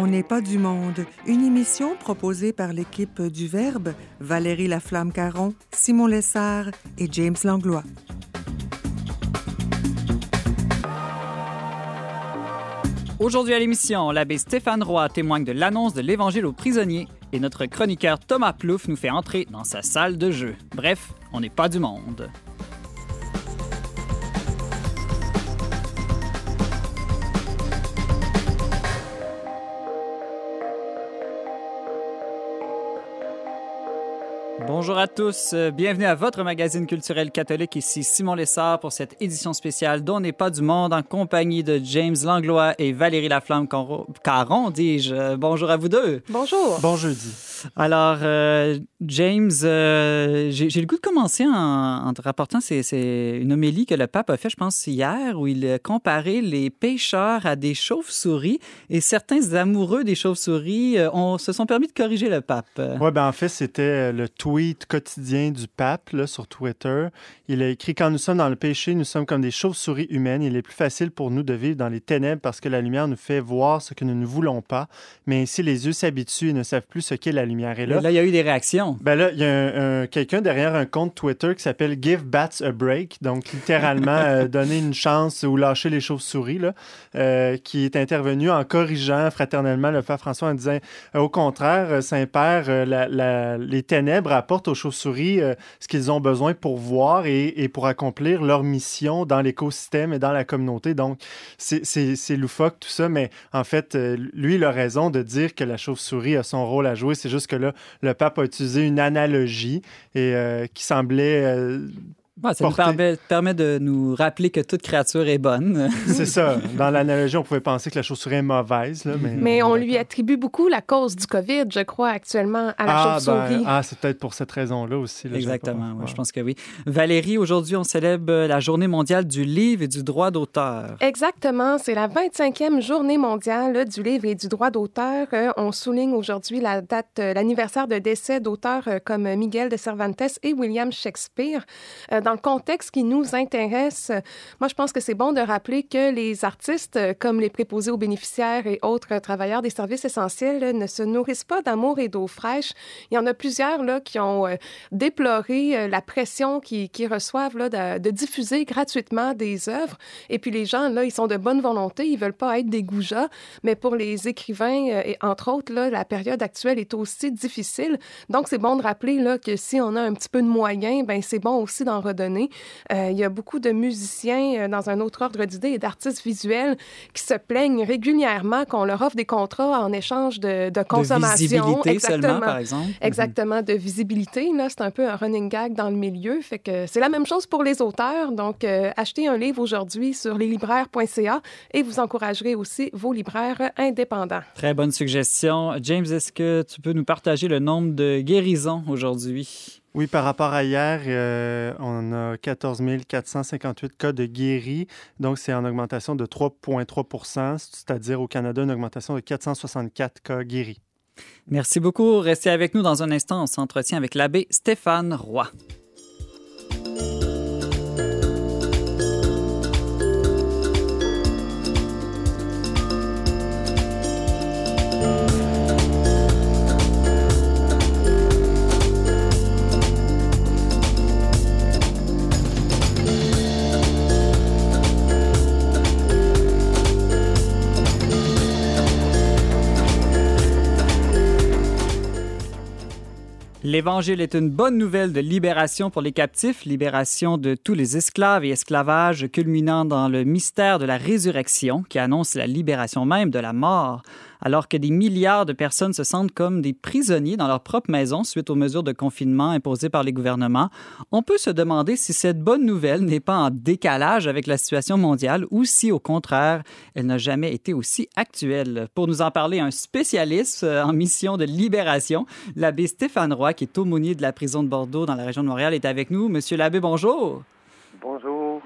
On n'est pas du monde, une émission proposée par l'équipe du Verbe, Valérie Laflamme-Caron, Simon Lessard et James Langlois. Aujourd'hui à l'émission, l'abbé Stéphane Roy témoigne de l'annonce de l'Évangile aux prisonniers et notre chroniqueur Thomas Plouffe nous fait entrer dans sa salle de jeu. Bref, on n'est pas du monde. Bonjour à tous, euh, bienvenue à votre magazine culturel catholique. Ici Simon Lessard pour cette édition spéciale dont n'est pas du monde en compagnie de James Langlois et Valérie Laflamme Caron, dis-je. Euh, bonjour à vous deux. Bonjour. Bon jeudi. Alors, euh, James, euh, j'ai le goût de commencer en, en te rapportant, c'est une homélie que le pape a fait, je pense, hier, où il a comparé les pêcheurs à des chauves-souris et certains amoureux des chauves-souris se sont permis de corriger le pape. Oui, ben en fait, c'était le tweet quotidien du pape là, sur Twitter. Il a écrit Quand nous sommes dans le péché, nous sommes comme des chauves-souris humaines. Il est plus facile pour nous de vivre dans les ténèbres parce que la lumière nous fait voir ce que nous ne voulons pas. Mais ainsi, les yeux s'habituent et ne savent plus ce qu'est la lumière. Et là, là, il y a eu des réactions. Ben là, il y a quelqu'un derrière un compte Twitter qui s'appelle Give Bats a Break, donc littéralement euh, donner une chance ou lâcher les chauves-souris, là, euh, qui est intervenu en corrigeant fraternellement le Père François en disant euh, au contraire, Saint-Père, les ténèbres apportent aux chauves-souris ce qu'ils ont besoin pour voir et, et, pour accomplir leur mission dans l'écosystème et dans la communauté. Donc, c'est loufoque tout ça, mais en fait, lui, il a raison de dire que la chauve-souris a son rôle à jouer. C'est juste que là, le pape a utilisé une analogie et euh, qui semblait ça nous permet, de nous rappeler que toute créature est bonne. C'est ça. Dans l'analogie, on pouvait penser que la chauve-souris est mauvaise. mais, mais on lui attribue beaucoup la cause du COVID, je crois, actuellement, à la ah, chauve-souris. Ben, ah, c'est peut-être pour cette raison-là aussi. Exactement, je pense que oui. Valérie, aujourd'hui, on célèbre la Journée mondiale du livre et du droit d'auteur. Exactement. C'est la 25e Journée mondiale du livre et du droit d'auteur. Euh, on souligne aujourd'hui la date, euh, l'anniversaire de décès d'auteurs euh, comme Miguel de Cervantes et William Shakespeare dans le contexte qui nous intéresse, moi, je pense que c'est bon de rappeler que les artistes, comme les préposés aux bénéficiaires et autres travailleurs des services essentiels, ne se nourrissent pas d'amour et d'eau fraîche. Il y en a plusieurs là, qui ont euh, déploré euh, la pression qu'ils reçoivent là, de, diffuser gratuitement des œuvres. Et puis les gens, là, ils sont de bonne volonté, ils veulent pas être des goujats, mais pour les écrivains, euh, et entre autres, là, la période actuelle est aussi difficile. Donc, c'est bon de rappeler là, que si on a un petit peu de moyens, ben c'est bon aussi d'en redonner euh, il y a beaucoup de musiciens euh, dans un autre ordre d'idées et d'artistes visuels qui se plaignent régulièrement qu'on leur offre des contrats en échange de, de consommation. De visibilité Exactement. seulement, par exemple. Exactement, de visibilité. Là, c'est un peu un running gag dans le milieu. Fait que c'est la même chose pour les auteurs. Donc, euh, achetez un livre aujourd'hui sur leslibraires.ca et vous encouragerez aussi vos libraires indépendants. Très bonne suggestion. James, est-ce que tu peux nous partager le nombre de guérisons aujourd'hui? Oui, par rapport à hier, euh, on a 14 458 cas de guéris. Donc, c'est en augmentation de 3,3% c'est-à-dire au Canada, une augmentation de 464 cas guéris. Merci beaucoup. Restez avec nous dans un instant. On s'entretient avec l'abbé Stéphane Roy. L'Évangile est une bonne nouvelle de libération pour les captifs, libération de tous les esclaves et esclavages culminant dans le mystère de la résurrection qui annonce la libération même de la mort alors que des milliards de personnes se sentent comme des prisonniers dans leur propre maison suite aux mesures de confinement imposées par les gouvernements, on peut se demander si cette bonne nouvelle n'est pas en décalage avec la situation mondiale ou si, au contraire, elle n'a jamais été aussi actuelle. Pour nous en parler, un spécialiste euh, en mission de libération, l'abbé Stéphane Roy, qui est aumônier de la prison de Bordeaux dans la région de Montréal, est avec nous. Monsieur l'abbé, bonjour. Bonjour.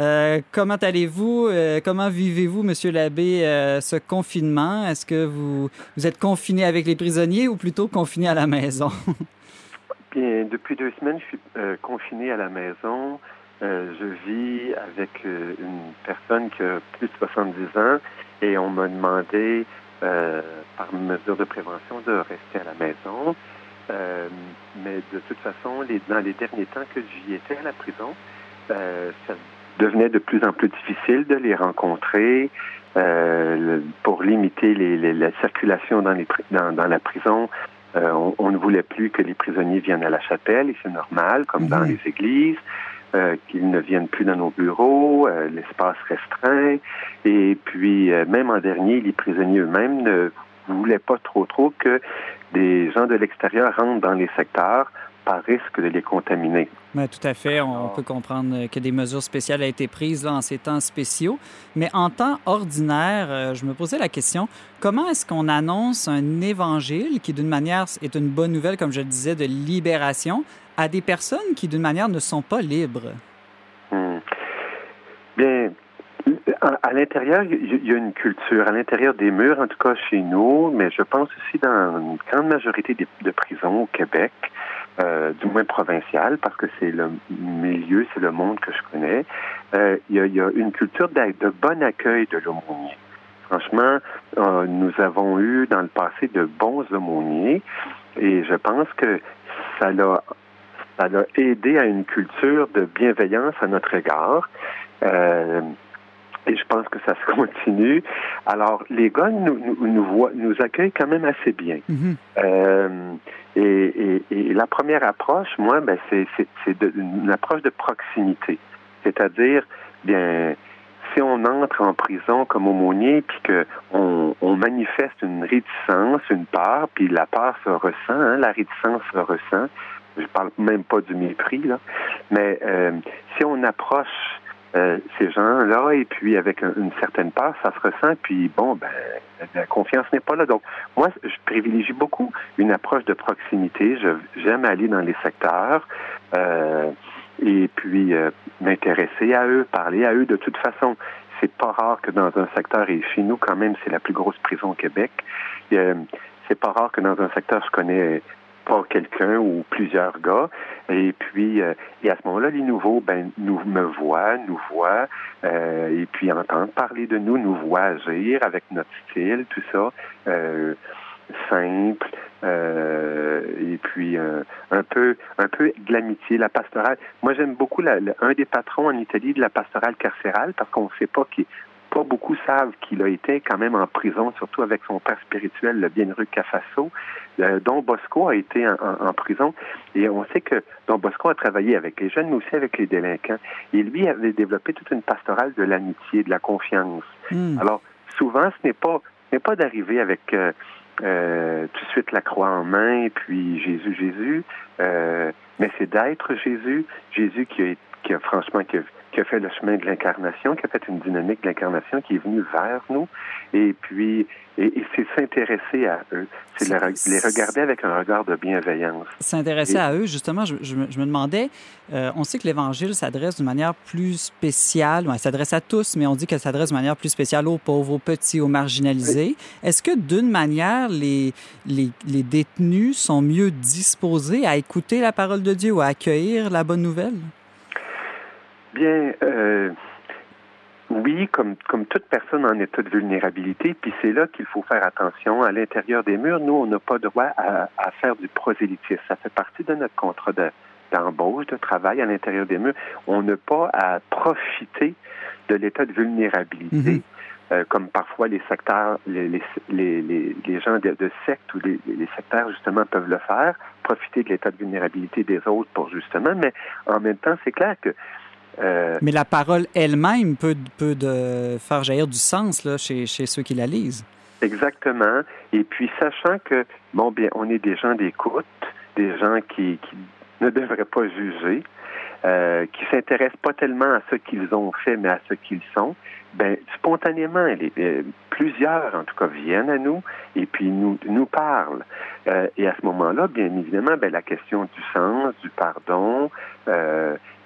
Euh, comment allez-vous? Euh, comment vivez-vous, Monsieur l'abbé, euh, ce confinement? Est-ce que vous, êtes confiné avec les prisonniers ou plutôt confiné à la maison? Bien, depuis deux semaines, je suis confiné à la maison. je vis avec une personne qui a plus de 70 ans et on m'a demandé par mesure de prévention, de rester à la maison. mais de toute façon, dans les derniers temps que j'y étais à la prison, ça devenait de plus en plus difficile de les rencontrer. Euh, pour limiter les, la circulation dans, les, dans, dans la prison, euh, on, ne voulait plus que les prisonniers viennent à la chapelle, et c'est normal, comme dans mhm. les églises, euh, qu'ils ne viennent plus dans nos bureaux, euh, l'espace restreint. Et puis, même en dernier, les prisonniers eux-mêmes ne voulaient pas trop trop que des gens de l'extérieur rentrent dans les secteurs par risque de les contaminer. Oui, tout à fait. On peut comprendre que des mesures spéciales ont été prises là, en ces temps spéciaux. Mais en temps ordinaire, euh, je me posais la question, comment est-ce qu'on annonce un évangile qui, d'une manière, est une bonne nouvelle, comme je le disais, de libération, à des personnes qui, d'une manière, ne sont pas libres? Hmm. Bien, à, l'intérieur, il y a une culture. À l'intérieur des murs, en tout cas chez nous, mais je pense aussi dans une grande majorité de prisons au Québec, euh, du moins provincial, parce que c'est le milieu, c'est le monde que je connais. Euh, il, y a, y, a, une culture de, de bon accueil de l'aumônier. Franchement, euh, nous avons eu dans le passé de bons aumôniers et je pense que ça l'a ça l'a aidé à une culture de bienveillance à notre égard. Et je pense que ça se continue. Alors, les gars nous, nous, nous, voient, nous accueillent quand même assez bien. Mm-hmm. euh, et, et, et, la première approche, moi, ben, c'est, c'est, c'est une approche de proximité. C'est-à-dire, bien, si on entre en prison comme aumônier, puis qu'on on manifeste une réticence, une part, puis la part se ressent, hein, la réticence se ressent, je parle même pas du mépris, là, mais euh, si on approche euh, ces gens-là, et puis avec une certaine part, ça se ressent, puis bon, ben, la confiance n'est pas là. Donc, moi, je privilégie beaucoup une approche de proximité. J'aime aller dans les secteurs euh, et puis euh, m'intéresser à eux, parler à eux. De toute façon, c'est pas rare que dans un secteur, et chez nous, quand même, c'est la plus grosse prison au Québec, c'est pas rare que dans un secteur, je connais pas quelqu'un ou plusieurs gars. Et puis, euh, et à ce moment-là, les nouveaux, ben, nous me voient, nous voient, euh, et puis entendent parler de nous, nous voient agir avec notre style, tout ça, euh, simple, et puis un peu, un peu de l'amitié, la pastorale. Moi, j'aime beaucoup la, un des patrons en Italie de la pastorale carcérale parce qu'on ne sait pas qui pas beaucoup savent qu'il a été quand même en prison, surtout avec son père spirituel, le bienheureux Cafasso. Euh, Don Bosco a été en, prison et on sait que Don Bosco a travaillé avec les jeunes, mais aussi avec les délinquants. Et lui avait développé toute une pastorale de l'amitié, de la confiance. Hmm. Alors, souvent, ce n'est pas, n'est pas d'arriver avec euh, euh, tout de suite la croix en main, puis Jésus, Jésus, mais c'est d'être Jésus, Jésus qui a, qui a franchement qui a, qui a fait le chemin de l'incarnation, qui a fait une dynamique de l'incarnation, qui est venue vers nous, et puis et, c'est s'intéresser à eux, c'est les regarder avec un regard de bienveillance. S'intéresser à eux, justement, je, je, me demandais, euh, on sait que l'Évangile s'adresse d'une manière plus spéciale, elle s'adresse à tous, mais on dit qu'elle s'adresse de manière plus spéciale aux pauvres, aux petits, aux marginalisés. Est-ce que d'une manière, les, les, les détenus sont mieux disposés à écouter la parole de Dieu ou à accueillir la bonne nouvelle? Bien, euh, oui, comme, comme toute personne en état de vulnérabilité, puis c'est là qu'il faut faire attention. À l'intérieur des murs, nous, on n'a pas droit à, à, faire du prosélytisme. Ça fait partie de notre contrat d'embauche, de travail à l'intérieur des murs. On n'a pas à profiter de l'état de vulnérabilité. Mm-hmm. Euh, comme parfois les secteurs, les, les, les, les gens de, de sectes ou les, les, secteurs justement peuvent le faire, profiter de l'état de vulnérabilité des autres pour justement, mais en même temps, c'est clair que euh, Mais la parole elle-même peut, peut de faire jaillir du sens là, chez, chez ceux qui la lisent. Exactement. Et puis, sachant que, bon, bien, on est des gens d'écoute, des gens qui, qui ne devraient pas juger, euh, qui s'intéressent pas tellement à ce qu'ils ont fait, mais à ce qu'ils sont, ben spontanément, les, euh, plusieurs en tout cas viennent à nous et puis nous nous parlent. Euh, et à ce moment-là, bien évidemment, ben la question du sens, du pardon,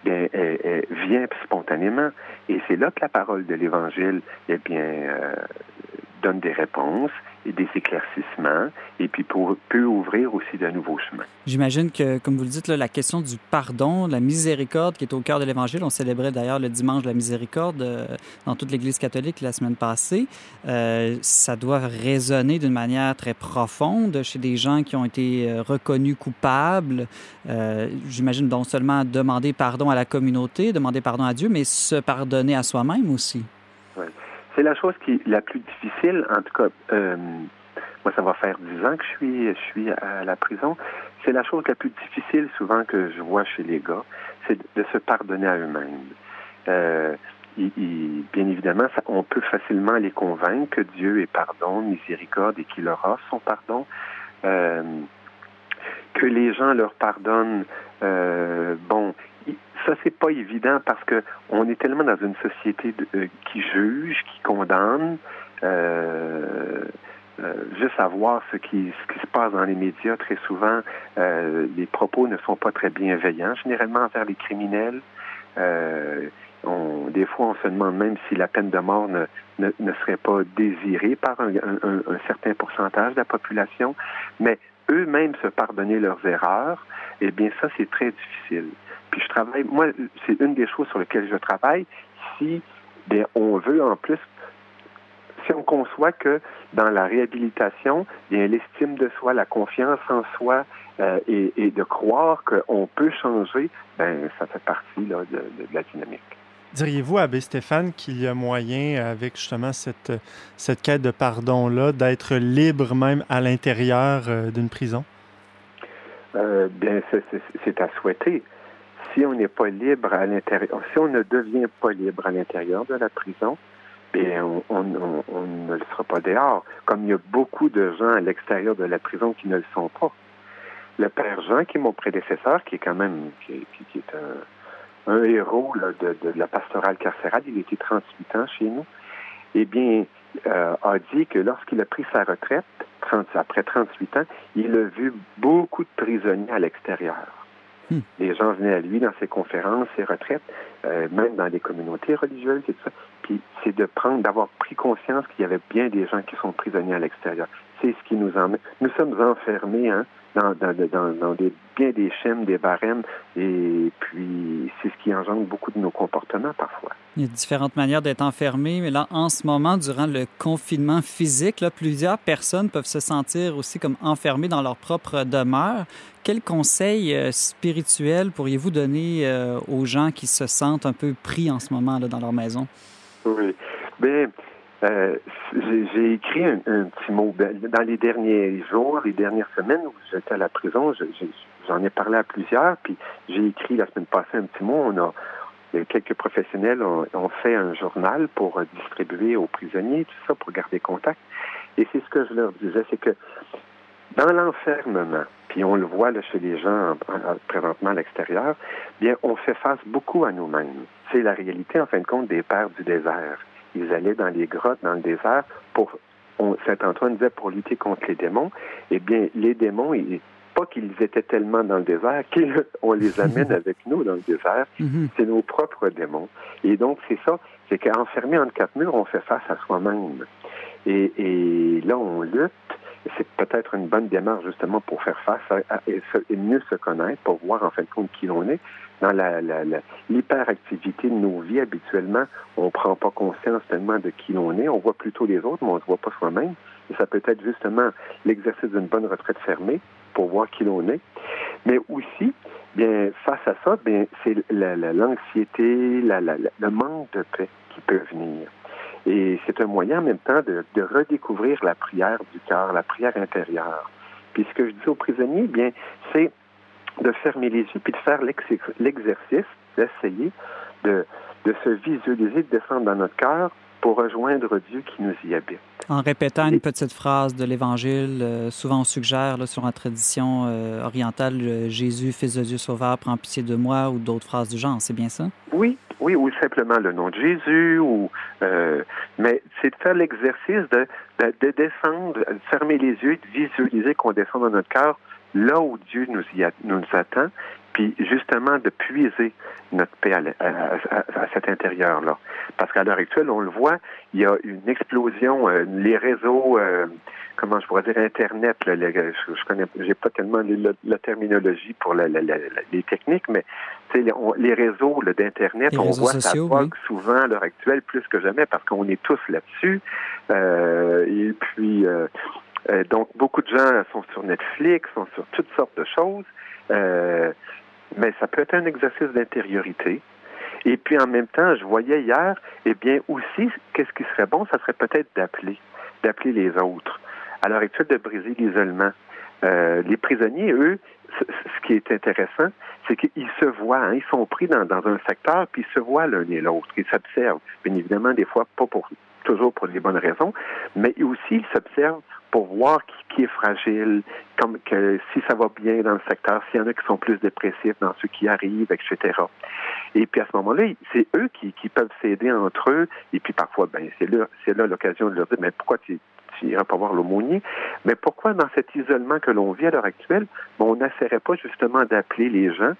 bien, elle, vient spontanément. Et c'est là que la parole de l'Évangile, eh bien, euh, donne des réponses des éclaircissements, et puis pour, peut ouvrir aussi de nouveaux chemins. J'imagine que, comme vous le dites, là, la question du pardon, la miséricorde qui est au cœur de l'Évangile, on célébrait d'ailleurs le dimanche de la miséricorde euh, dans toute l'Église catholique la semaine passée, euh, ça doit résonner d'une manière très profonde chez des gens qui ont été euh, reconnus coupables. J'imagine non seulement demander pardon à la communauté, demander pardon à Dieu, mais se pardonner à soi-même aussi. C'est la chose qui la plus difficile, en tout cas, euh, moi ça va faire dix ans que je suis, à la prison. C'est la chose la plus difficile souvent que je vois chez les gars, c'est de se pardonner à eux-mêmes. Euh, bien évidemment, on peut facilement les convaincre que Dieu est pardon, miséricorde et qu'il leur offre son pardon. Euh, que les gens leur pardonnent, bon, ça, c'est pas évident parce que on est tellement dans une société euh, qui juge, qui condamne. Euh, euh, juste à voir ce qui, ce qui se passe dans les médias, très souvent, les propos ne sont pas très bienveillants, généralement envers les criminels. On, des fois, on se demande même si la peine de mort ne, ne, serait pas désirée par un, un, un, certain pourcentage de la population. Mais eux-mêmes se pardonner leurs erreurs, eh bien, ça, c'est très difficile je travaille, moi, c'est une des choses sur lesquelles je travaille. Si bien, on veut en plus, si on conçoit que dans la réhabilitation, bien, l'estime de soi, la confiance en soi euh, et, de croire qu'on peut changer, ben, ça fait partie de, la dynamique. Diriez-vous, Abbé Stéphane, qu'il y a moyen, avec justement cette, cette quête de pardon-là, d'être libre même à l'intérieur euh, d'une prison? Euh, bien, c'est à souhaiter si on n'est pas libre à l'intérieur, si on ne devient pas libre à l'intérieur de la prison, bien, on, ne le sera pas dehors. Comme il y a beaucoup de gens à l'extérieur de la prison qui ne le sont pas. Le père Jean, qui est mon prédécesseur, qui est quand même qui, est un, héros de, la pastorale carcérale, il était 38 ans chez nous, eh bien, euh, a dit que lorsqu'il a pris sa retraite, après 38 ans, il a vu beaucoup de prisonniers à l'extérieur. Hmm. Les gens venaient à lui dans ses conférences, ses retraites, euh, même dans les communautés religieuses et tout ça. Puis c'est de prendre, d'avoir pris conscience qu'il y avait bien des gens qui sont prisonniers à l'extérieur. C'est ce qui nous emmène. Nous sommes enfermés hein, dans, dans, dans, des, bien des chaînes, des barèmes, et puis c'est ce qui engendre beaucoup de nos comportements parfois. Il y a différentes manières d'être enfermé, mais là, en ce moment, durant le confinement physique, là, plusieurs personnes peuvent se sentir aussi comme enfermées dans leur propre demeure. Quel conseil euh, spirituel pourriez-vous donner euh, aux gens qui se sentent un peu pris en ce moment là, dans leur maison? Oui. Bien, euh, j'ai écrit un, petit mot. Dans les derniers jours, les dernières semaines où j'étais à la prison, j'en ai parlé à plusieurs, puis j'ai écrit la semaine passée un petit mot. On a quelques professionnels ont, ont, fait un journal pour distribuer aux prisonniers, tout ça, pour garder contact. Et c'est ce que je leur disais, c'est que dans l'enfermement, puis on le voit là, chez les gens présentement à l'extérieur, bien, on fait face beaucoup à nous-mêmes. C'est la réalité, en fin de compte, des pères du désert. Ils allaient dans les grottes, dans le désert, pour, Saint Antoine disait, pour lutter contre les démons. Eh bien, les démons, ils, pas qu'ils étaient tellement dans le désert qu'on les amène avec nous dans le désert. Mhm. C'est nos propres démons. Et donc, c'est ça, c'est qu'enfermé entre quatre murs, on fait face à soi-même. Et, et là, on lutte c'est peut-être une bonne démarche justement pour faire face à, et, mieux se connaître, pour voir en fin de compte qui l'on est. Dans l'hyperactivité de nos vies, habituellement, on ne prend pas conscience tellement de qui l'on est. On voit plutôt les autres, mais on ne se voit pas soi-même. Et ça peut être justement l'exercice d'une bonne retraite fermée pour voir qui l'on est. Mais aussi, bien, face à ça, bien, c'est l'anxiété, le manque de paix qui peut venir. Et c'est un moyen en même temps de, redécouvrir la prière du cœur, la prière intérieure. Puis ce que je dis aux prisonniers, bien, c'est de fermer les yeux puis de faire l'exercice, d'essayer de, de se visualiser, de descendre dans notre cœur pour rejoindre Dieu qui nous y habite. En répétant une petite phrase de l'Évangile, euh, souvent on suggère là, sur la tradition euh, orientale, Jésus, Fils de Dieu Sauveur, prends pitié de moi ou d'autres phrases du genre, c'est bien ça? Oui, oui, ou simplement le nom de Jésus, ou euh, mais c'est de faire l'exercice de, de, descendre, de fermer les yeux, de visualiser qu'on descend dans notre cœur là où Dieu nous, y nous attend, puis justement de puiser notre paix à, cet intérieur-là. Parce qu'à l'heure actuelle, on le voit, il y a une explosion, euh, les réseaux, euh, comment je pourrais dire, Internet, je, je, connais, j'ai pas tellement la, terminologie pour les techniques, mais les, les réseaux d'Internet, on voit ça vogue souvent à l'heure actuelle plus que jamais parce qu'on est tous là-dessus. Euh, et puis, donc, beaucoup de gens sont sur Netflix, sont sur toutes sortes de choses. Euh, mais ça peut être un exercice d'intériorité. Et puis en même temps, je voyais hier, eh bien aussi, qu'est-ce qui serait bon, ça serait peut-être d'appeler, d'appeler les autres. À l'heure actuelle, de briser l'isolement. Euh, les prisonniers, eux, ce qui est intéressant, c'est qu'ils se voient, hein, ils sont pris dans, dans, un secteur, puis ils se voient l'un et l'autre, ils s'observent. Bien évidemment, des fois, pas pour toujours pour les bonnes raisons, mais aussi ils s'observent pour voir qui, est fragile, comme que si ça va bien dans le secteur, s'il y en a qui sont plus dépressifs dans ceux qui arrivent, etc. Et puis à ce moment-là, c'est eux qui, peuvent s'aider entre eux. Et puis parfois, ben c'est là, l'occasion de leur dire, mais pourquoi tu tu iras pas voir l'aumônier? Mais pourquoi dans cet isolement que l'on vit à l'heure actuelle, ben, on n'essaierait pas justement d'appeler les gens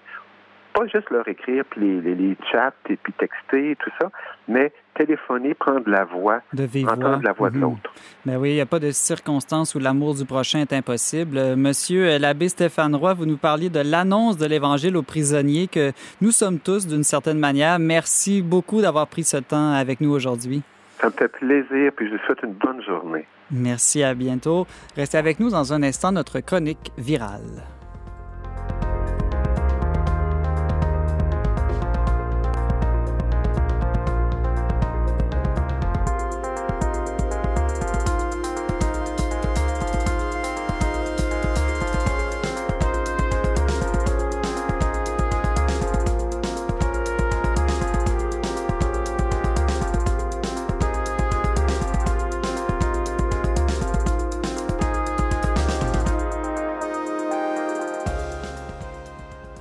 pas juste leur écrire, puis les, les, chats, et puis texter, tout ça, mais téléphoner, prendre la voix, entendre la voix de mhm. l'autre. Mais ben oui, il n'y a pas de circonstance où l'amour du prochain est impossible. Euh, monsieur euh, l'abbé Stéphane Roy, vous nous parliez de l'annonce de l'Évangile aux prisonniers que nous sommes tous d'une certaine manière. Merci beaucoup d'avoir pris ce temps avec nous aujourd'hui. Ça me fait plaisir, puis je vous souhaite une bonne journée. Merci, à bientôt. Restez avec nous dans un instant, notre chronique virale.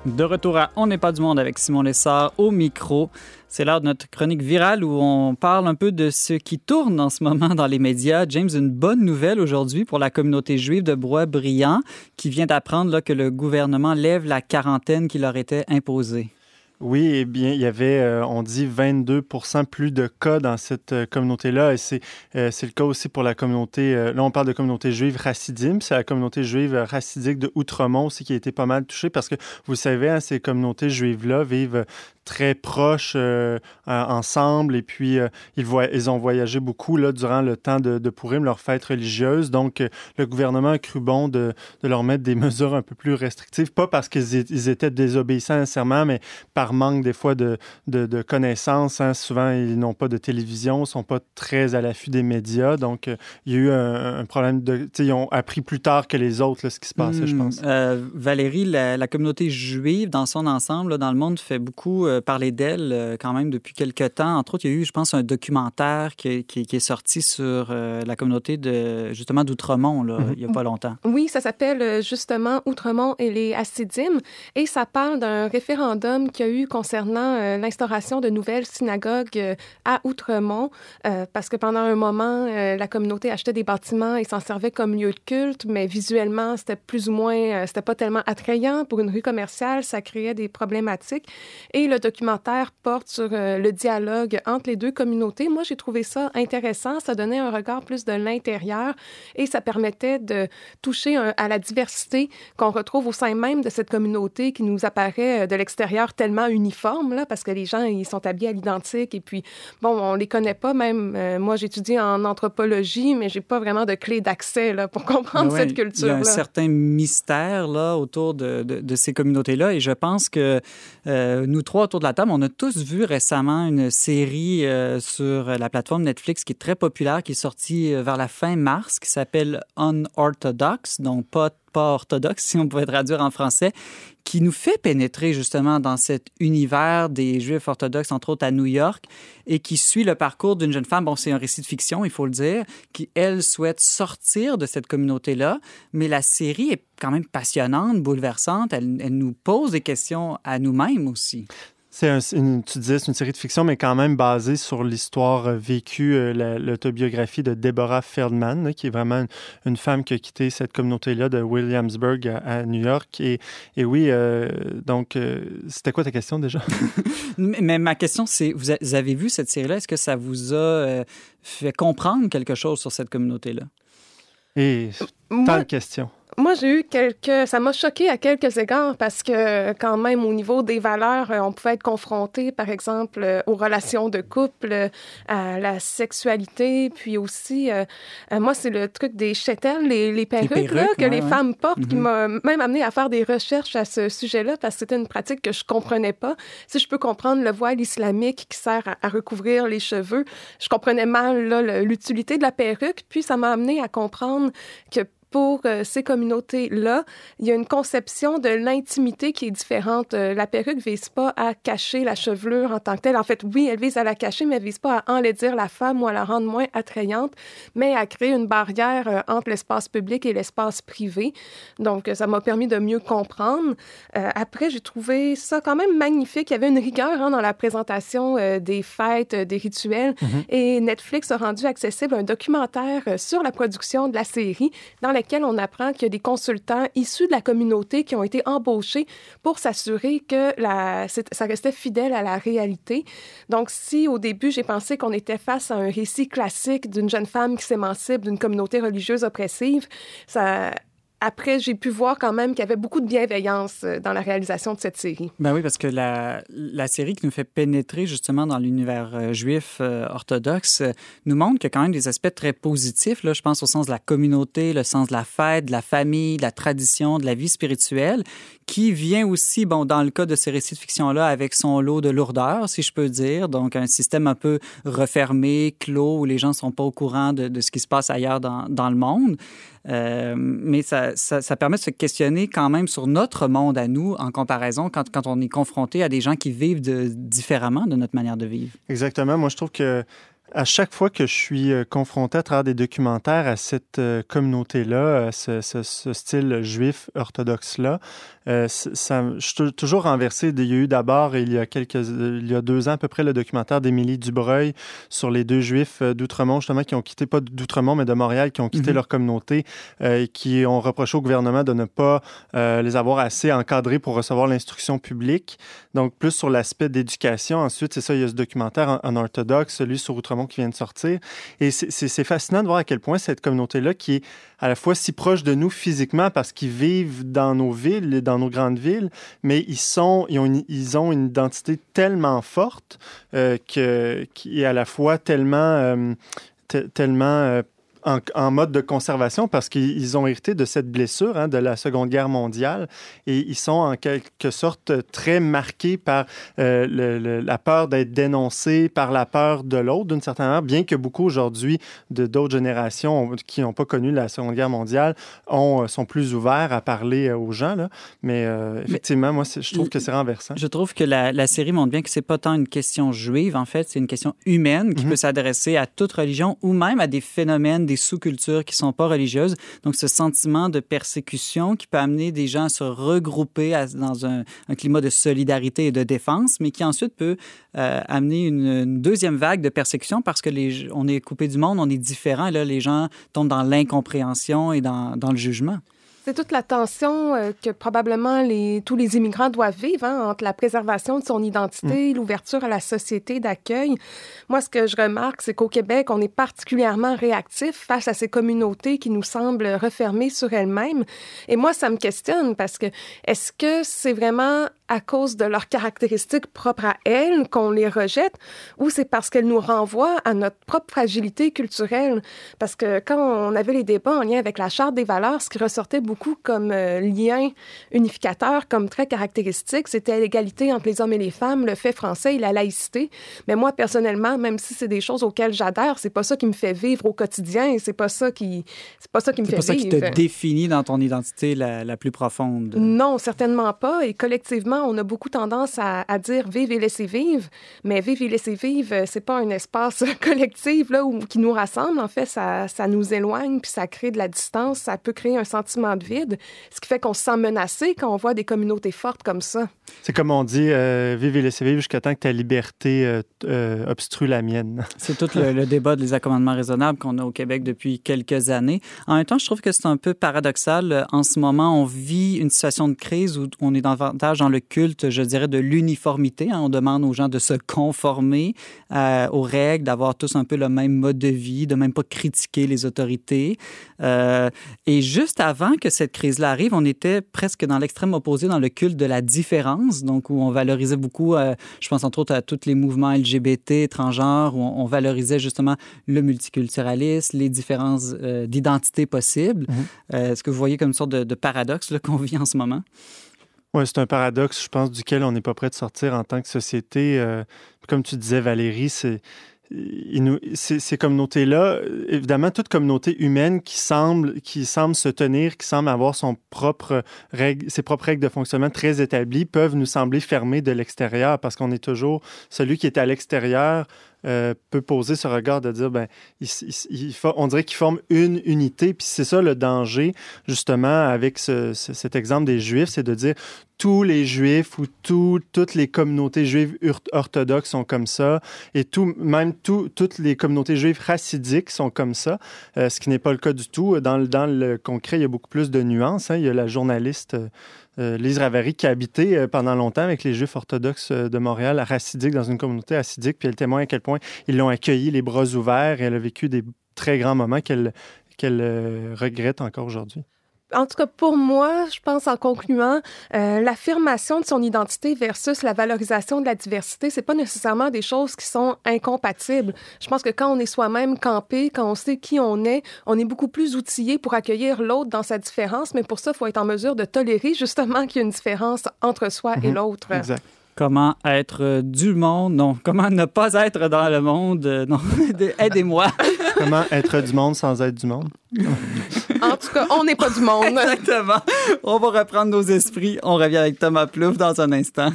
De retour à On n'est pas du monde avec Simon Lessard au micro. C'est l'heure de notre chronique virale où on parle un peu de ce qui tourne en ce moment dans les médias. James, une bonne nouvelle aujourd'hui pour la communauté juive de Bois-Brillant qui vient d'apprendre que le gouvernement lève la quarantaine qui leur était imposée. Oui, eh bien, il y avait, euh, on dit, 22 plus de cas dans cette euh, communauté-là. Et c'est, euh, le cas aussi pour la communauté, là, on parle de communauté juive racidim. C'est la communauté juive racidique de Outremont aussi qui a été pas mal touchée parce que, vous savez, hein, ces communautés juives-là vivent très proches euh, ensemble et puis euh, ils, ils ont voyagé beaucoup là, durant le temps de, de Purim, leur fête religieuse. Donc, euh, le gouvernement a cru bon de, de, leur mettre des mesures un peu plus restrictives, pas parce qu'ils étaient désobéissants nécessairement, mais par manque des fois de, de connaissances. Hein. Souvent, ils n'ont pas de télévision, sont pas très à l'affût des médias. Donc, il y a eu un, problème de... Ils ont appris plus tard que les autres là, ce qui se passait, je hmm. pense. Valérie, la, la, communauté juive dans son ensemble, là, dans le monde, fait beaucoup euh, parler d'elle euh, quand même depuis quelques temps. Entre autres, il y a eu, je pense, un documentaire qui, est sorti sur euh, la communauté de justement d'Outremont mhm. il n'y a pas longtemps. Oui, ça s'appelle justement Outremont et les Assidim et ça parle d'un référendum qu'il y a eu concernant l'instauration de nouvelles synagogues à Outremont parce que pendant un moment, la communauté achetait des bâtiments et s'en servait comme lieu de culte, mais visuellement, c'était plus ou moins, c'était pas tellement attrayant pour une rue commerciale, ça créait des problématiques. Et le documentaire porte sur euh, le dialogue entre les deux communautés. Moi, j'ai trouvé ça intéressant. Ça donnait un regard plus de l'intérieur et ça permettait de toucher à la diversité qu'on retrouve au sein même de cette communauté qui nous apparaît euh, de l'extérieur tellement uniforme, là, parce que les gens, ils sont habillés à l'identique et puis, bon, on les connaît pas même. Euh, moi, j'étudie en anthropologie, mais j'ai pas vraiment de clé d'accès là, pour comprendre cette culture. -là. Il y a un certain mystère là, autour de, de, ces communautés-là et je pense que nous trois autour de la table, on a tous vu récemment une série euh, sur la plateforme Netflix qui est très populaire, qui est sortie euh, vers la fin mars, qui s'appelle Unorthodox, donc pas, orthodoxe, si on pouvait traduire en français, qui nous fait pénétrer justement dans cet univers des Juifs orthodoxes, entre autres à New York, et qui suit le parcours d'une jeune femme. Bon, c'est un récit de fiction, il faut le dire, qui, elle, souhaite sortir de cette communauté-là, mais la série est quand même passionnante, bouleversante. Elle nous pose des questions à nous-mêmes aussi. C'est une, tu disais, c'est une série de fiction, mais quand même basée sur l'histoire euh, vécue, euh, l'autobiographie de Deborah Feldman, qui est vraiment une, femme qui a quitté cette communauté-là de Williamsburg à, New York. Et, et oui, euh, donc, c'était quoi ta question déjà? mais ma question, c'est, vous avez vu cette série-là? Est-ce que ça vous a fait comprendre quelque chose sur cette communauté-là? Et tant de questions. Moi, j'ai eu quelques. Ça m'a choqué à quelques égards parce que, quand même, au niveau des valeurs, euh, on pouvait être confronté, par exemple, euh, aux relations de couple, euh, à la sexualité, puis aussi, moi, c'est le truc des chételles, les, les perruques, là, que les femmes portent, qui mm-hmm. m'a même amené à faire des recherches à ce sujet-là parce que c'était une pratique que je comprenais pas. Si je peux comprendre le voile islamique qui sert à, à recouvrir les cheveux, je comprenais mal l'utilité de la perruque, puis ça m'a amené à comprendre que pour euh, ces communautés-là, il y a une conception de l'intimité qui est différente. Euh, la perruque vise pas à cacher la chevelure en tant que telle. En fait, oui, elle vise à la cacher, mais elle vise pas à enlaidir la femme ou à la rendre moins attrayante, mais à créer une barrière euh, entre l'espace public et l'espace privé. Donc, ça m'a permis de mieux comprendre. après, j'ai trouvé ça quand même magnifique. Il y avait une rigueur hein, dans la présentation des fêtes, des rituels. Mm-hmm. Et Netflix a rendu accessible un documentaire sur la production de la série dans lequel on apprend qu'il y a des consultants issus de la communauté qui ont été embauchés pour s'assurer que ça restait fidèle à la réalité. Donc, si au début, j'ai pensé qu'on était face à un récit classique d'une jeune femme qui s'émancipe d'une communauté religieuse oppressive, ça, après, j'ai pu voir quand même qu'il y avait beaucoup de bienveillance euh, dans la réalisation de cette série. Ben oui, parce que la, série qui nous fait pénétrer justement dans l'univers euh, juif euh, orthodoxe nous montre qu'il y a quand même des aspects très positifs. Là, je pense au sens de la communauté, le sens de la fête, de la famille, de la tradition, de la vie spirituelle, qui vient aussi, bon, dans le cas de ces récits de fiction-là, avec son lot de lourdeur, si je peux dire. Donc, un système un peu refermé, clos, où les gens ne sont pas au courant de, ce qui se passe ailleurs dans le monde. Euh, mais ça, ça, permet de se questionner quand même sur notre monde à nous en comparaison quand, quand on est confronté à des gens qui vivent différemment de notre manière de vivre. Exactement. Moi, je trouve que à chaque fois que je suis euh, confronté à travers des documentaires à cette euh, communauté-là, à ce, style juif orthodoxe-là, euh, ça, je suis toujours renversé. Il y a eu d'abord, il y a quelques, il y a deux ans à peu près, le documentaire d'Émilie Dubreuil sur les deux juifs d'Outremont, justement, qui ont quitté, pas d'Outremont, mais de Montréal, qui ont quitté mhm. leur communauté et qui ont reproché au gouvernement de ne pas les avoir assez encadrés pour recevoir l'instruction publique. Donc, plus sur l'aspect d'éducation. Ensuite, c'est ça, il y a ce documentaire en, en orthodoxe, celui sur Outremont qui vient de sortir. Et c'est fascinant de voir à quel point cette communauté-là, qui est à la fois si proche de nous physiquement parce qu'ils vivent dans nos villes, dans nos grandes villes, mais ils, sont, ils, ont, une, identité tellement forte euh, que, qui est à la fois tellement... Euh, tellement en, mode de conservation parce qu'ils ont hérité de cette blessure hein, de la Seconde Guerre mondiale et ils sont en quelque sorte très marqués par euh, la peur d'être dénoncés, par la peur de l'autre d'une certaine manière, bien que beaucoup aujourd'hui de d'autres générations qui n'ont pas connu la Seconde Guerre mondiale ont, euh, sont plus ouverts à parler euh, aux gens. Là. Mais effectivement, moi, je trouve que c'est renversant. Je trouve que la, série montre bien que c'est pas tant une question juive, en fait, c'est une question humaine qui mm-hmm. peut s'adresser à toute religion ou même à des phénomènes, des sous-cultures qui sont pas religieuses. Donc, ce sentiment de persécution qui peut amener des gens à se regrouper dans un, climat de solidarité et de défense, mais qui ensuite peut euh, amener une, deuxième vague de persécution parce que on est coupé du monde, on est différent, et là, les gens tombent dans l'incompréhension et dans le jugement. C'est toute la tension euh, que probablement les, tous les immigrants doivent vivre hein, entre la préservation de son identité, mm. l'ouverture à la société d'accueil. Moi, ce que je remarque, c'est qu'au Québec, on est particulièrement réactif face à ces communautés qui nous semblent refermées sur elles-mêmes. Et moi, ça me questionne parce que est-ce que c'est vraiment à cause de leurs caractéristiques propres à elles qu'on les rejette ou c'est parce qu'elles nous renvoient à notre propre fragilité culturelle? Parce que quand on avait les débats en lien avec la Charte des valeurs, ce qui ressortait beaucoup comme euh, lien unificateur, comme très caractéristique, c'était l'égalité entre les hommes et les femmes, le fait français et la laïcité. Mais moi, personnellement, même si c'est des choses auxquelles j'adhère, c'est pas ça qui me fait vivre au quotidien c'est pas ça qui, c'est pas ça qui me fait vivre. C'est pas ça qui te définit dans ton identité la, la plus profonde. Non, certainement pas. Et collectivement, on a beaucoup tendance à, dire vive et laissez vivre, mais vive et laissez vivre, euh, c'est pas un espace collectif là, où, qui nous rassemble. En fait, ça, ça nous éloigne, puis ça crée de la distance, ça peut créer un sentiment de vide, ce qui fait qu'on se sent menacé quand on voit des communautés fortes comme ça. C'est comme on dit, euh, vive et laissez vivre jusqu'à temps que ta liberté euh, obstrue la mienne. C'est tout le, le, débat des accommodements raisonnables qu'on a au Québec depuis quelques années. En même temps, je trouve que c'est un peu paradoxal. En ce moment, on vit une situation de crise où on est davantage dans le culte, je dirais, de l'uniformité. Hein. On demande aux gens de se conformer euh, aux règles, d'avoir tous un peu le même mode de vie, de même pas critiquer les autorités. Euh, et juste avant que cette crise-là arrive, on était presque dans l'extrême opposé, dans le culte de la différence, donc où on valorisait beaucoup, euh, je pense entre autres à tous les mouvements LGBT, étrangers, où on, valorisait justement le multiculturalisme, les différences d'identité possibles. Mm-hmm. Est-ce que vous voyez comme une sorte de, de paradoxe qu'on vit en ce moment? Oui, c'est un paradoxe, je pense, duquel on n'est pas prêt de sortir en tant que société. Euh, comme tu disais, Valérie, c'est ces communautés-là, évidemment, toute communauté humaine qui semble, qui semble se tenir, qui semble avoir son propre règle, ses propres règles de fonctionnement très établies, peuvent nous sembler fermées de l'extérieur parce qu'on est toujours celui qui est à l'extérieur euh, peut poser ce regard de dire, ben, on dirait qu'ils forment une unité. Puis c'est ça le danger, justement, avec cet exemple des Juifs, c'est de dire tous les Juifs ou toutes les communautés juives orthodoxes sont comme ça, et même toutes les communautés juives racidiques sont comme ça, euh, ce qui n'est pas le cas du tout. Dans, dans, le concret, il y a beaucoup plus de nuances. Hein. Il y a la journaliste euh, Lise Ravary, qui a habité euh, pendant longtemps avec les Juifs orthodoxes euh, de Montréal, racidiques, dans une communauté assidique, puis elle témoigne à quel point ils l'ont accueilli les bras ouverts et elle a vécu des très grands moments qu'elle qu'elle regrette encore aujourd'hui en tout cas, pour moi, je pense en concluant, euh, l'affirmation de son identité versus la valorisation de la diversité, c'est pas nécessairement des choses qui sont incompatibles. Je pense que quand on est soi-même campé, quand on sait qui on est, on est beaucoup plus outillé pour accueillir l'autre dans sa différence, mais pour ça, il faut être en mesure de tolérer justement qu'il y a une différence entre soi et mhm. l'autre. Exact. Comment être du monde? Non. Comment ne pas être dans le monde? Non. Aidez-moi. Comment être du monde sans être du monde? En tout cas, on n'est pas du monde. Exactement. On va reprendre nos esprits. On revient avec Thomas Plouf dans un instant.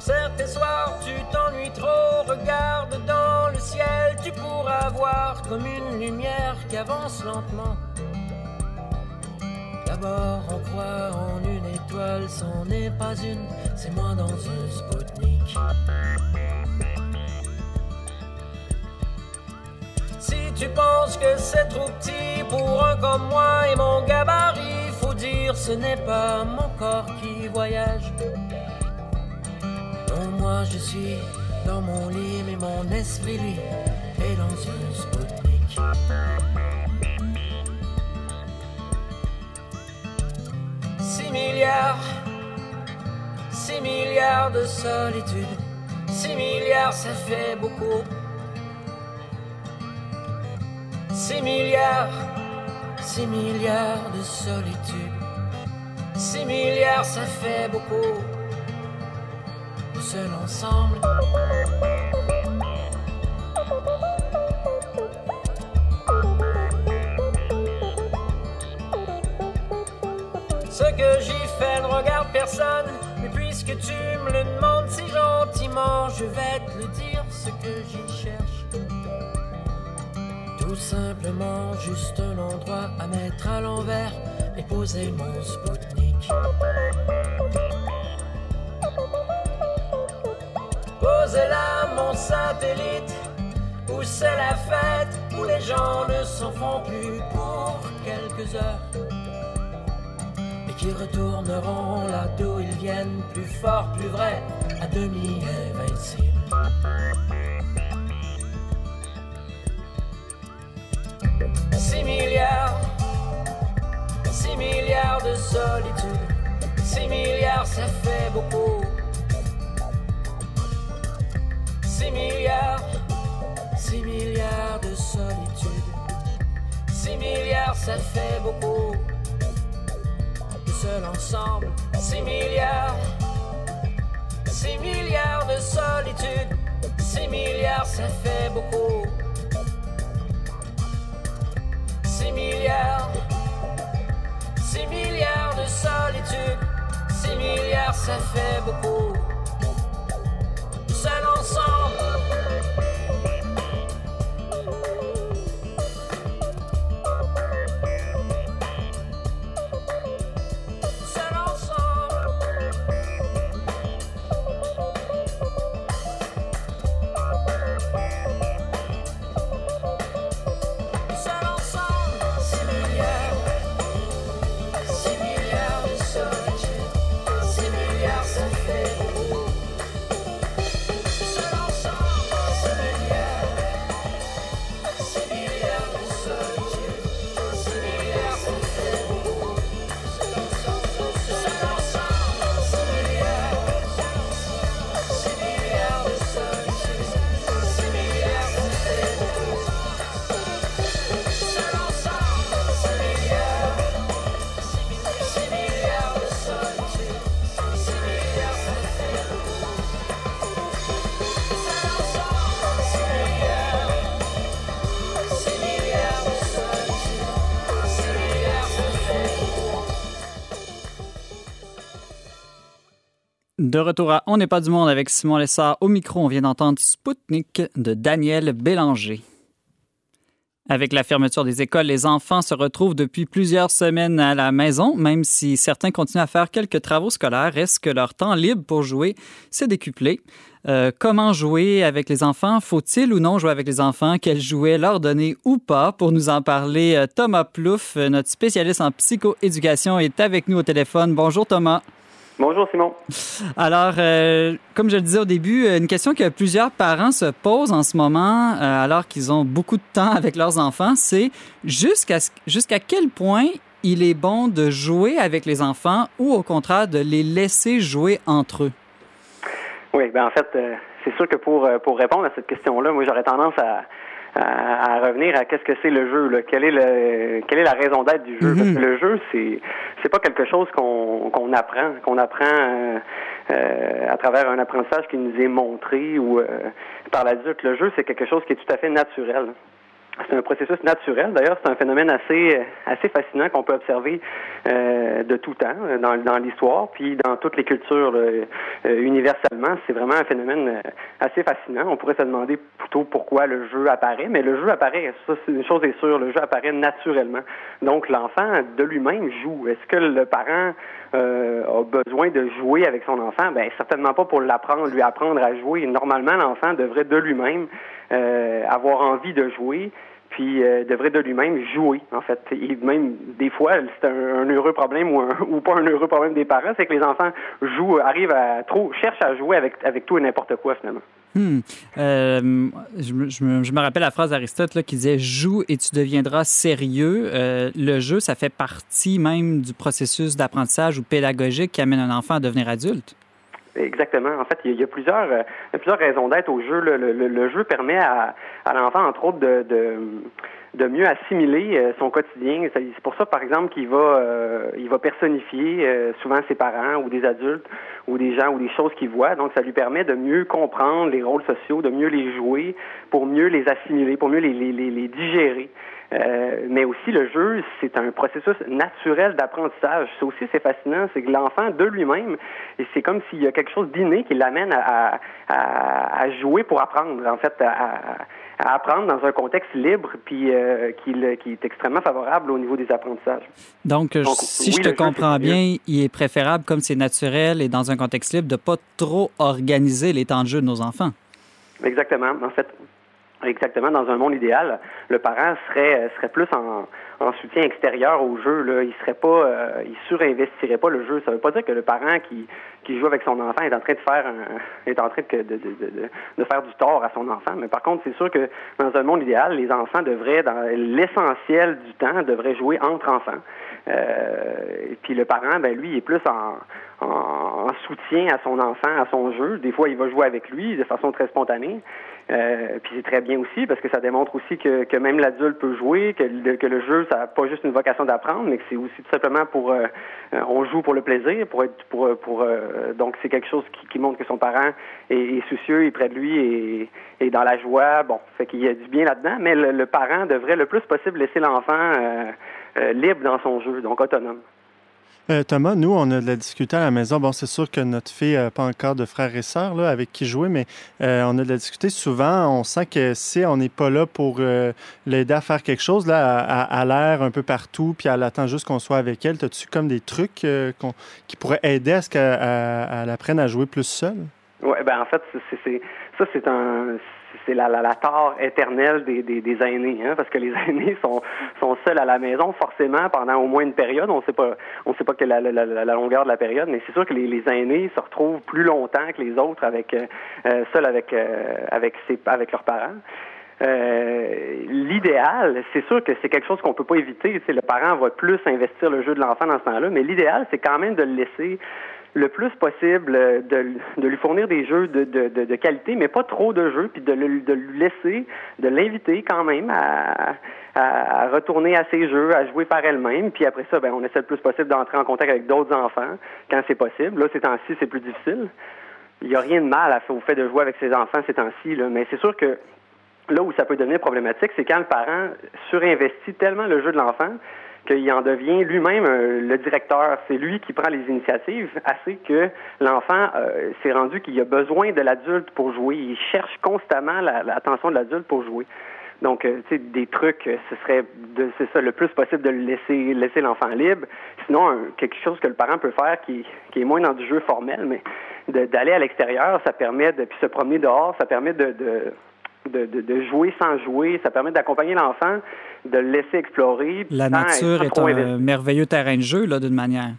certains soirs tu t'ennuies trop, regarde dans tu pourras voir comme une lumière qui avance lentement. D'abord on croit en une étoile, c'en n'est pas une, c'est moi dans un Spoutnik. Si tu penses que c'est trop petit pour un comme moi et mon gabarit, faut dire ce n'est pas mon corps qui voyage moi je suis dans mon lit, mais mon esprit lui est dans une Spoutnik. Six milliards, six milliards de solitude, six milliards ça fait beaucoup. Six milliards, six milliards de solitude, six milliards ça fait beaucoup seul ensemble. Ce que j'y fais ne regarde personne, mais puisque tu me le demandes si gentiment, je vais te le dire ce que j'y cherche. Tout simplement juste un endroit à mettre à l'envers et poser mon Spoutnik. Posez là mon satellite, où c'est la fête, où les gens ne s'en font plus pour quelques heures. Et qui retourneront là d'où ils viennent, plus fort, plus vrai, à demi invincibles. Six milliards, six milliards de solitude, six milliards ça fait beaucoup. 6 milliards, 6 milliards de solitude. 6 milliards, ça fait beaucoup. seul ensemble. 6 milliards, 6 milliards de solitude. 6 milliards, ça fait beaucoup. 6 milliards, 6 milliards de solitude. 6 milliards, ça fait beaucoup. De retour à On n'est pas du monde avec Simon Lessard au micro. On vient d'entendre Spoutnik de Daniel Bélanger. Avec la fermeture des écoles, les enfants se retrouvent depuis plusieurs semaines à la maison, même si certains continuent à faire quelques travaux scolaires, reste que leur temps libre pour jouer s'est décuplé? Euh, comment jouer avec les enfants? Faut-il ou non jouer avec les enfants? Quels jouets leur donner ou pas? Pour nous en parler, euh, Thomas Plouffe, euh, notre spécialiste en psychoéducation, est avec nous au téléphone. Bonjour Thomas. Bonjour Simon. Alors, euh, comme je le disais au début, une question que plusieurs parents se posent en ce moment, euh, alors qu'ils ont beaucoup de temps avec leurs enfants, c'est jusqu'à quel point il est bon de jouer avec les enfants ou au contraire de les laisser jouer entre eux? Oui, ben en fait, euh, c'est sûr que pour pour répondre à cette question-là, moi j'aurais tendance à, à, à revenir à qu'est-ce que c'est le jeu, là. Quelle est le quelle est la raison d'être du jeu? Mhm. Parce que le jeu, c'est c'est pas quelque chose qu'on qu'on apprend, qu'on apprend euh, euh, à travers un apprentissage qui nous est montré ou euh, par l'adulte. Le jeu, c'est quelque chose qui est tout à fait naturel. C'est un processus naturel. D'ailleurs, c'est un phénomène assez assez fascinant qu'on peut observer euh, de tout temps euh, dans, dans l'histoire, puis dans toutes les cultures là, euh, universellement. C'est vraiment un phénomène euh, assez fascinant. On pourrait se demander plutôt pourquoi le jeu apparaît, mais le jeu apparaît. Ça, c'est une chose est sûre. Le jeu apparaît naturellement. Donc, l'enfant de lui-même joue. Est-ce que le parent euh, a besoin de jouer avec son enfant? Ben certainement pas pour l'apprendre, lui apprendre à jouer. Normalement, l'enfant devrait de lui-même euh, avoir envie de jouer puis euh, devrait de lui-même jouer, en fait. Et même des fois, c'est un, heureux problème ou, ou pas un heureux problème des parents, c'est que les enfants jouent, arrivent à trop, cherchent à jouer avec, avec tout et n'importe quoi, finalement. Hmm. Euh, je, me- rappelle la phrase d'Aristote qui disait Joue et tu deviendras sérieux. Euh, le jeu, ça fait partie même du processus d'apprentissage ou pédagogique qui amène un enfant à devenir adulte. Exactement. En fait, il y a, plusieurs, euh, plusieurs raisons d'être au jeu. Le, le- jeu permet à, à l'enfant, entre autres, de, de, de mieux assimiler euh, son quotidien. C'est pour ça, par exemple, qu'il va, euh, il va personnifier souvent ses parents ou des adultes ou des gens ou des choses qu'il voit. Donc, ça lui permet de mieux comprendre les rôles sociaux, de mieux les jouer, pour mieux les assimiler, pour mieux les, les, les digérer. Euh, mais aussi le jeu, c'est un processus naturel d'apprentissage. Ça aussi, c'est fascinant, c'est que l'enfant de lui-même, c'est comme s'il y a quelque chose d'inné qui l'amène à, à, à jouer pour apprendre, en fait, à, à apprendre dans un contexte libre, puis euh, qui, est extrêmement favorable au niveau des apprentissages. Donc, Donc, si oui, je te jeu, comprends bien, il est préférable, comme c'est naturel et dans un contexte libre, de pas trop organiser les temps de jeu de nos enfants. Exactement. En fait, exactement. Dans un monde idéal, le parent serait serait plus en, en soutien extérieur au jeu. Là. Il serait pas, euh, il surinvestirait pas le jeu. Ça veut pas dire que le parent qui qui joue avec son enfant est en train de faire un, est en train de, de, de, de, faire du tort à son enfant. Mais par contre, c'est sûr que dans un monde idéal, les enfants devraient, dans l'essentiel du temps, devraient jouer entre enfants. Euh, et puis le parent, ben lui, est plus en, en en soutien à son enfant, à son jeu. Des fois, il va jouer avec lui de façon très spontanée. Euh, puis c'est très bien aussi parce que ça démontre aussi que, que même l'adulte peut jouer, que le, que le jeu, ça n'a pas juste une vocation d'apprendre, mais que c'est aussi tout simplement pour euh, euh, on joue pour le plaisir, pour être pour pour donc c'est quelque chose qui, qui, montre que son parent est, est, soucieux, est près de lui et est dans la joie. Bon, fait qu'il y a du bien là-dedans, mais le, le, parent devrait le plus possible laisser l'enfant libre dans son jeu, donc autonome. Euh, Thomas, nous, on a de la discuter à la maison. Bon, c'est sûr que notre fille n'a pas encore de frères et sœurs là, avec qui jouer, mais euh, on a de la discuter souvent. On sent que si on n'est pas là pour euh, l'aider à faire quelque chose, là, à, l'air un peu partout, puis elle attend juste qu'on soit avec elle, as-tu comme des trucs qui pourraient aider à ce qu'elle apprenne à jouer plus seule? Oui, ben en fait, ça, c'est un c'est la, la, la, tare éternelle des, des, des aînés, hein, parce que les aînés sont, sont seuls à la maison forcément pendant au moins une période. On sait pas, on sait pas quelle la, la, longueur de la période, mais c'est sûr que les, les, aînés se retrouvent plus longtemps que les autres avec euh, euh seuls avec euh, avec ses, avec leurs parents. Euh, l'idéal, c'est sûr que c'est quelque chose qu'on peut pas éviter. C'est le parent va plus investir le jeu de l'enfant dans ce temps-là, mais l'idéal, c'est quand même de le laisser le plus possible euh, de, de lui fournir des jeux de, de, qualité, mais pas trop de jeux, puis de, de lui laisser, de l'inviter quand même à, à, retourner à ses jeux, à jouer par elle-même, puis après ça, ben, on essaie le plus possible d'entrer en contact avec d'autres enfants quand c'est possible. Là, ces temps-ci, c'est plus difficile. Il n'y a rien de mal à, au fait de jouer avec ses enfants ces temps-ci, mais c'est sûr que là où ça peut devenir problématique, c'est quand le parent surinvestit tellement le jeu de l'enfant qu'il en devient lui-même euh, le directeur. C'est lui qui prend les initiatives, assez que l'enfant euh, s'est rendu qu'il a besoin de l'adulte pour jouer. Il cherche constamment l'attention de l'adulte pour jouer. Donc, euh, tu sais, des trucs, ce serait, c'est ça, le plus possible de laisser, laisser l'enfant libre. Sinon, quelque chose que le parent peut faire qui, qui est moins dans du jeu formel, mais d'aller à l'extérieur, ça permet de puis se promener dehors, ça permet de, de, de, de, jouer sans jouer. Ça permet d'accompagner l'enfant, de le laisser explorer. La nature est un merveilleux terrain de jeu, là, d'une manière.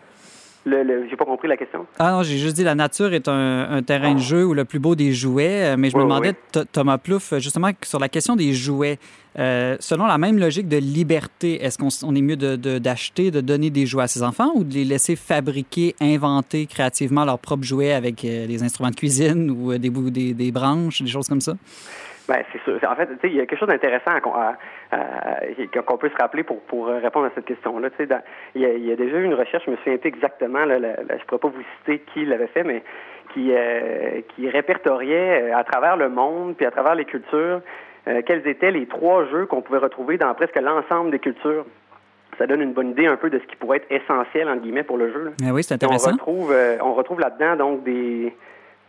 Le, le j'ai pas compris la question. Ah non, j'ai juste dit la nature est un, un terrain de jeu où le plus beau des jouets. Euh, mais je me demandais, Thomas Plouffe, justement, sur la question des jouets, euh, selon la même logique de liberté, est-ce qu'on est mieux d'acheter, de, de, donner des jouets à ses enfants ou de les laisser fabriquer, inventer créativement leurs propres jouets avec euh, des instruments de cuisine ou des, des, des branches, des choses comme ça? Ben, c'est sûr. En fait, il y a quelque chose d'intéressant qu'on peut se rappeler pour, pour répondre à cette question-là. Il, il, y a déjà eu une recherche, je me souviens plus exactement, là, je ne pourrais pas vous citer qui l'avait fait, mais qui, euh, qui répertoriait euh, à travers le monde, puis à travers les cultures, euh, quels étaient les trois jeux qu'on pouvait retrouver dans presque l'ensemble des cultures ça donne une bonne idée un peu de ce qui pourrait être essentiel entre guillemets pour le jeu. Ah oui, c'est intéressant. on retrouve, on retrouve là-dedans donc des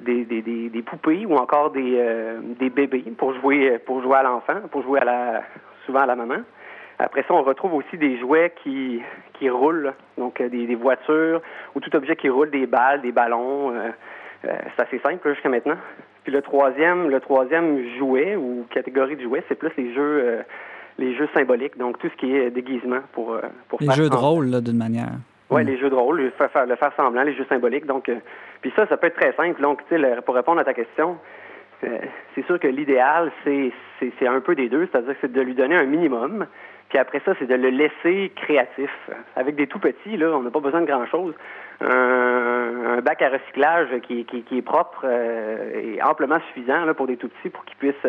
des, des, des, des, poupées ou encore des, euh, des bébés pour jouer pour jouer à l'enfant, pour jouer à la souvent à la maman. Après ça, on retrouve aussi des jouets qui, qui roulent, donc euh, des, des voitures ou tout objet qui roule, des balles, des ballons. Euh, c'est assez simple jusqu'à maintenant. Puis le troisième, le troisième jouet ou catégorie de jouets, c'est plus les jeux les jeux symboliques, donc tout ce qui est déguisement pour pour les jeux de rôle d'une manière. Oui, mm. les jeux de rôle, le faire, le faire semblant, les jeux symboliques. Donc, puis ça, ça peut être très simple. Donc, pour répondre à ta question, euh, c'est sûr que l'idéal, c'est, un peu des deux, c'est-à-dire que c'est de lui donner un minimum. Puis après ça, c'est de le laisser créatif. Avec des tout petits, là, on n'a pas besoin de grand-chose. Un, bac à recyclage qui, qui, qui est propre euh, et amplement suffisant là, pour des tout petits pour qu'ils puissent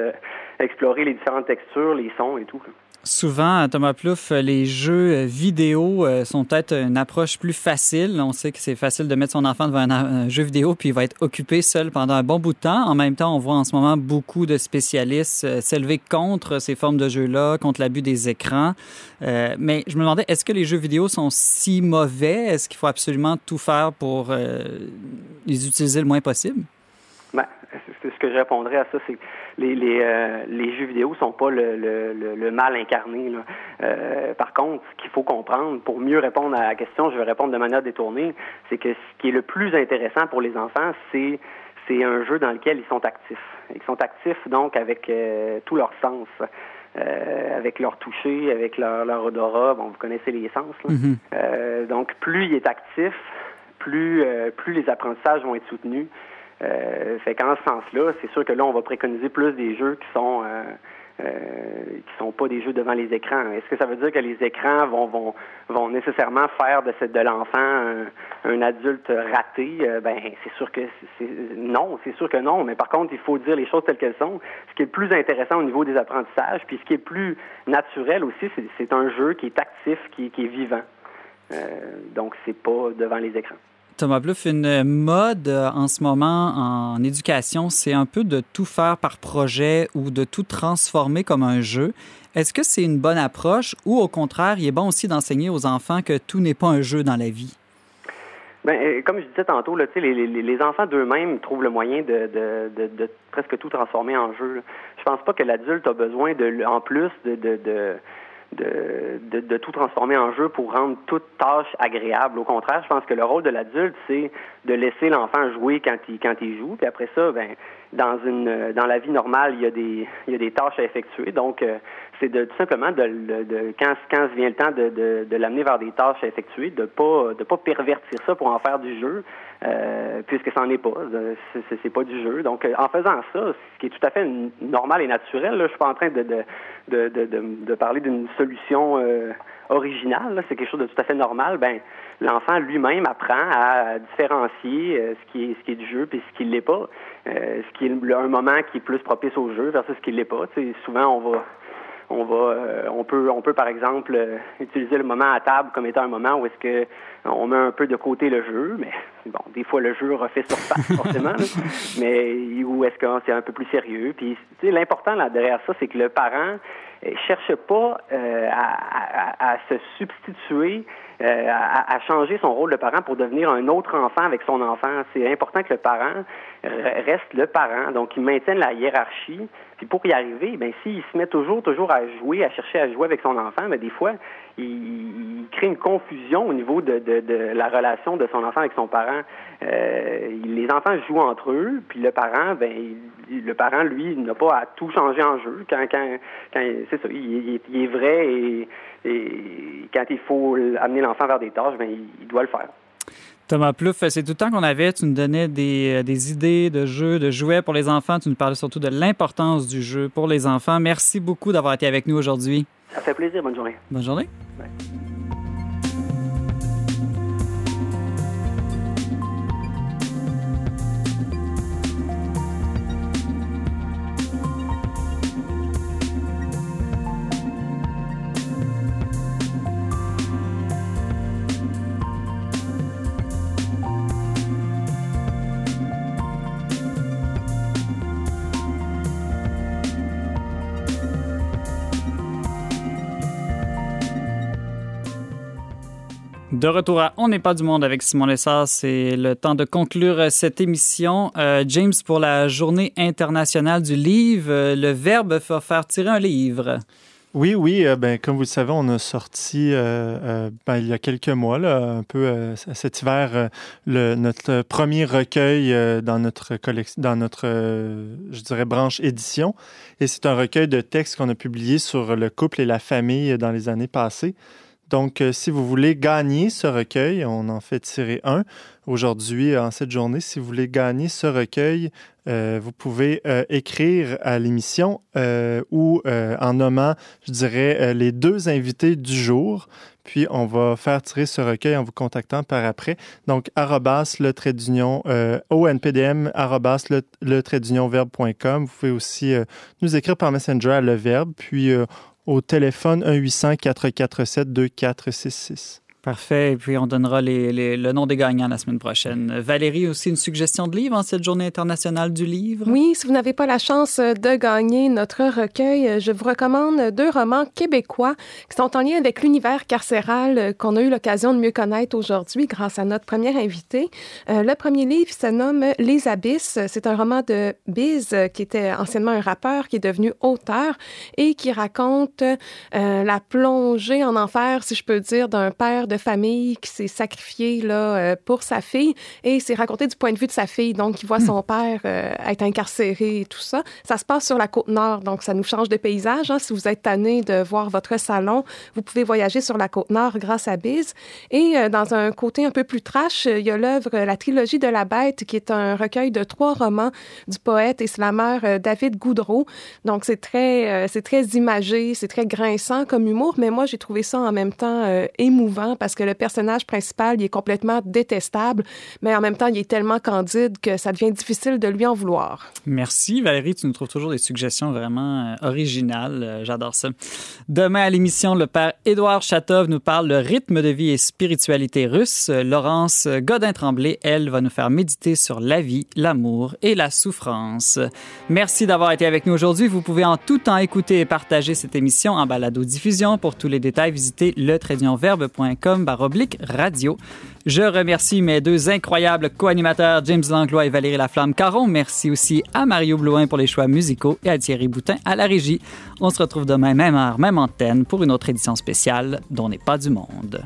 explorer les différentes textures, les sons et tout. Souvent, Thomas Plouffe, les jeux vidéo euh, sont peut-être une approche plus facile. On sait que c'est facile de mettre son enfant devant un, jeu vidéo puis il va être occupé seul pendant un bon bout de temps. En même temps, on voit en ce moment beaucoup de spécialistes euh, s'élever contre ces formes de jeux-là, contre l'abus des écrans. Euh, mais je me demandais, est-ce que les jeux vidéo sont si mauvais? Est-ce qu'il faut absolument tout faire pour les utiliser le moins possible? Ben, ce que je répondrais à ça, c'est les, les, euh, les jeux vidéo sont pas le, le, le, mal incarné. Là. Euh, par contre, ce qu'il faut comprendre, pour mieux répondre à la question, je vais répondre de manière détournée, c'est que ce qui est le plus intéressant pour les enfants, c'est c'est un jeu dans lequel ils sont actifs. Ils sont actifs donc avec euh, tous leurs sens. Euh, avec leur toucher, avec leur, leur odorat. Bon, vous connaissez les sens. Là. Mm-hmm. euh, donc, plus il est actif, plus, plus les apprentissages vont être soutenus. Euh, fait qu'en ce sens-là, c'est sûr que là, on va préconiser plus des jeux qui sont euh, euh, qui sont pas des jeux devant les écrans. Est-ce que ça veut dire que les écrans vont vont, vont nécessairement faire de, de l'enfant un, adulte raté? Euh, Ben c'est sûr que c'est non, c'est sûr que non. Mais par contre, il faut dire les choses telles qu'elles sont. Ce qui est plus intéressant au niveau des apprentissages, puis ce qui est plus naturel aussi, c'est un jeu qui est actif, qui, qui est vivant. Euh, donc c'est pas devant les écrans. Thomas Bluff, une mode euh, en ce moment en éducation, c'est un peu de tout faire par projet ou de tout transformer comme un jeu. Est-ce que c'est une bonne approche ou au contraire, il est bon aussi d'enseigner aux enfants que tout n'est pas un jeu dans la vie? Ben, euh, comme je disais tantôt, les, enfants d'eux-mêmes trouvent le moyen de, de, de, de, presque tout transformer en jeu. Je pense pas que l'adulte a besoin de, en plus de, de de, de, tout transformer en jeu pour rendre toute tâche agréable. Au contraire, je pense que le rôle de l'adulte, c'est de laisser l'enfant jouer quand il quand il joue. Puis après ça, ben dans une dans la vie normale, il y a des tâches à effectuer. Donc euh, c'est de tout simplement de, quand vient le temps de l'amener vers des tâches à effectuer, de pas de pas pervertir ça pour en faire du jeu, euh, puisque ça n'en est pas. Euh, c'est pas du jeu. Donc, euh, en faisant ça, ce qui est tout à fait normal et naturel, là, je suis pas en train de, de, de, de, de parler d'une solution originale, c'est quelque chose de tout à fait normal. Ben, l'enfant lui-même apprend à différencier ce qui est ce qui est du jeu puis ce qui l'est pas. ce qui est un moment qui est plus propice au jeu versus ce qui l'est pas. sais, souvent, on va on va, euh, on peut, on peut par exemple euh, utiliser le moment à table comme étant un moment où est-ce que on met un peu de côté le jeu, mais bon, des fois le jeu refait surface forcément, mais où est-ce que c'est un peu plus sérieux? Puis, l'important là derrière ça, c'est que le parent euh, cherche pas à, se substituer à, changer son rôle de parent pour devenir un autre enfant avec son enfant. C'est important que le parent reste le parent, donc il maintienne la hiérarchie, puis pour y arriver, ben s'il se met toujours, toujours à jouer, à chercher à jouer avec son enfant, ben des fois, il, crée une confusion au niveau de, la relation de son enfant avec son parent. Euh, les enfants jouent entre eux, puis le parent, ben le parent, lui, n'a pas à tout changer en jeu. Quand, c'est ça, il, est vrai et, et, quand il faut amener l'enfant vers des tâches, ben il doit le faire. Thomas Plouffe, c'est tout le temps qu'on avait. Tu nous donnais des, euh, des, idées de jeux, de jouets pour les enfants. Tu nous parlais surtout de l'importance du jeu pour les enfants. Merci beaucoup d'avoir été avec nous aujourd'hui. Ça fait plaisir. Bonne journée. Bonne journée. De retour à On n'est pas du monde avec Simon Lessard, c'est le temps de conclure cette émission. Euh, James, pour la journée internationale du livre, euh, le verbe faire tirer un livre. Oui, oui. Euh, ben, comme vous le savez, on a sorti ben, il y a quelques mois, là, un peu cet hiver, notre premier recueil dans notre collection, dans notre, je dirais, branche édition. Et c'est un recueil de textes qu'on a publié sur le couple et la famille dans les années passées. Donc, euh, si vous voulez gagner ce recueil, on en fait tirer un aujourd'hui en cette journée. Si vous voulez gagner ce recueil, euh, vous pouvez euh, écrire à l'émission ou en nommant, je dirais, les deux invités du jour. Puis on va faire tirer ce recueil en vous contactant par après. Donc, arrobas le trait d'union, onpdm, arrobas le, trait d'union. Vous pouvez aussi nous écrire par Messenger à le verbe. Puis au téléphone 1-800-447-2466. Parfait. Et puis, on donnera les, le nom des gagnants la semaine prochaine. Valérie, aussi une suggestion de livre en cette journée internationale du livre? Oui, si vous n'avez pas la chance de gagner notre recueil, je vous recommande deux romans québécois qui sont en lien avec l'univers carcéral qu'on a eu l'occasion de mieux connaître aujourd'hui grâce à notre première invité. Euh, le premier livre se nomme Les Abysses. C'est un roman de Biz, qui était anciennement un rappeur, qui est devenu auteur et qui raconte euh, la plongée en enfer, si je peux dire, d'un père de de famille qui s'est sacrifié là, pour sa fille et c'est raconté du point de vue de sa fille. Donc, il voit hmm. son père être incarcéré et tout ça. Ça se passe sur la côte nord, donc ça nous change de paysage. Hein. Si vous êtes tanné de voir votre salon, vous pouvez voyager sur la côte nord grâce à Biz. Et dans un côté un peu plus trash, il y a l'œuvre La trilogie de la bête, qui est un recueil de trois romans du poète et slameur David Goudreau. Donc, c'est très, c'est très imagé, c'est très grinçant comme humour, mais moi, j'ai trouvé ça en même temps euh, émouvant parce que le personnage principal, il est complètement détestable, mais en même temps, il est tellement candide que ça devient difficile de lui en vouloir. Merci, Valérie. Tu nous trouves toujours des suggestions vraiment euh, originales. Euh, j'adore ça. Demain à l'émission, le père Édouard Chatov nous parle de rythme de vie et spiritualité russe. Laurence Godin-Tremblay, elle, va nous faire méditer sur la vie, l'amour et la souffrance. Merci d'avoir été avec nous aujourd'hui. Vous pouvez en tout temps écouter et partager cette émission en balado-diffusion. Pour tous les détails, visitez le baroblique radio. Je remercie mes deux incroyables co-animateurs, James Langlois et Valérie Laflamme-Caron. Merci aussi à Mario Blouin pour les choix musicaux et à Thierry Boutin à la régie. On se retrouve demain, même heure, même antenne, pour une autre édition spéciale dont n'est pas du monde.